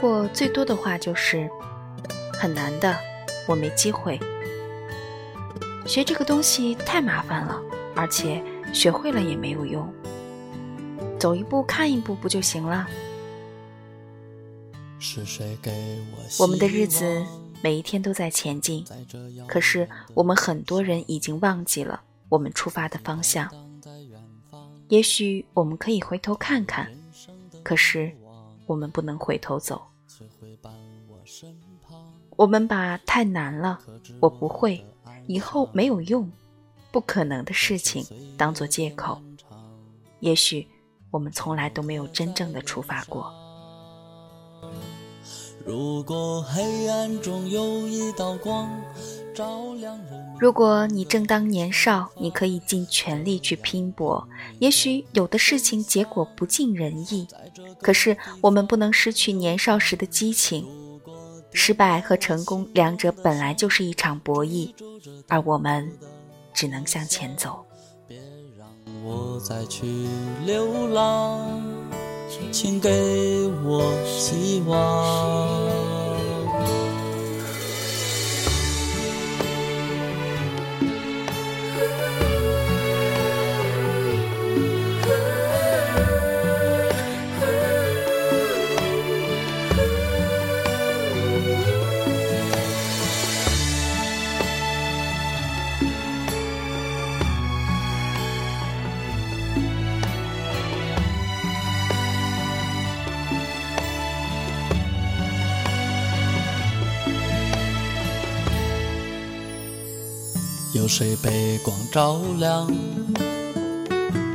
过最多的话就是很难的，我没机会。学这个东西太麻烦了，而且学会了也没有用。走一步看一步不就行了？我们的日子每一天都在前进，可是我们很多人已经忘记了我们出发的方向。也许我们可以回头看看，可是我们不能回头走。我们把太难了，我不会，以后没有用，不可能的事情当做借口。也许我们从来都没有真正的出发过。如果黑暗中有一道光，如果你正当年少，你可以尽全力去拼搏。也许有的事情结果不尽人意，可是我们不能失去年少时的激情。失败和成功两者本来就是一场博弈，而我们只能向前走。别让我再去流浪。请给我希望。有谁被光照亮？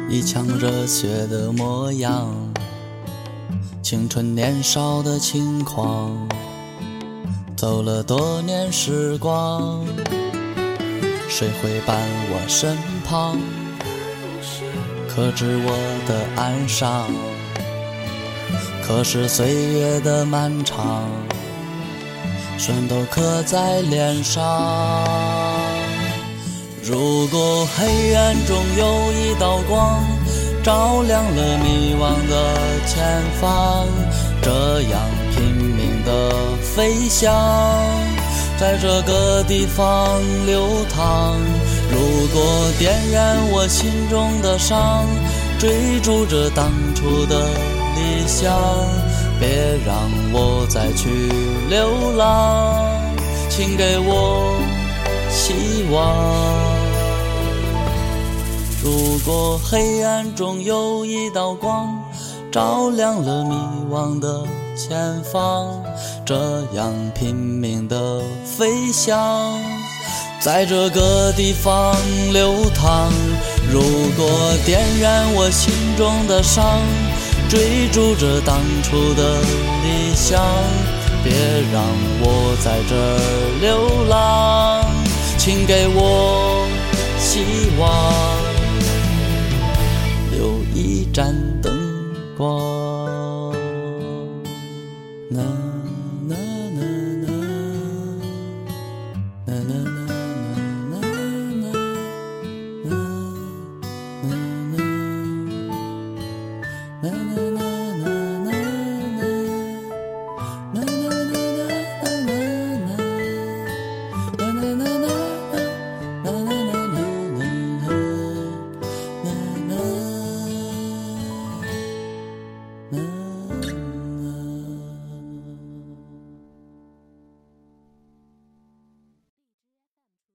一腔热血的模样，青春年少的轻狂。走了多年时光，谁会伴我身旁？可知我的哀伤，可是岁月的漫长，全都刻在脸上。如果黑暗中有一道光，照亮了迷惘的前方，这样拼命的飞翔，在这个地方流淌。如果点燃我心中的伤，追逐着当初的理想，别让我再去流浪，请给我希望。如果黑暗中有一道光，照亮了迷惘的前方，这样拼命的飞翔，在这个地方流淌。如果点燃我心中的伤，追逐着当初的理想，别让我在这儿流浪，请给我希望。盏灯光。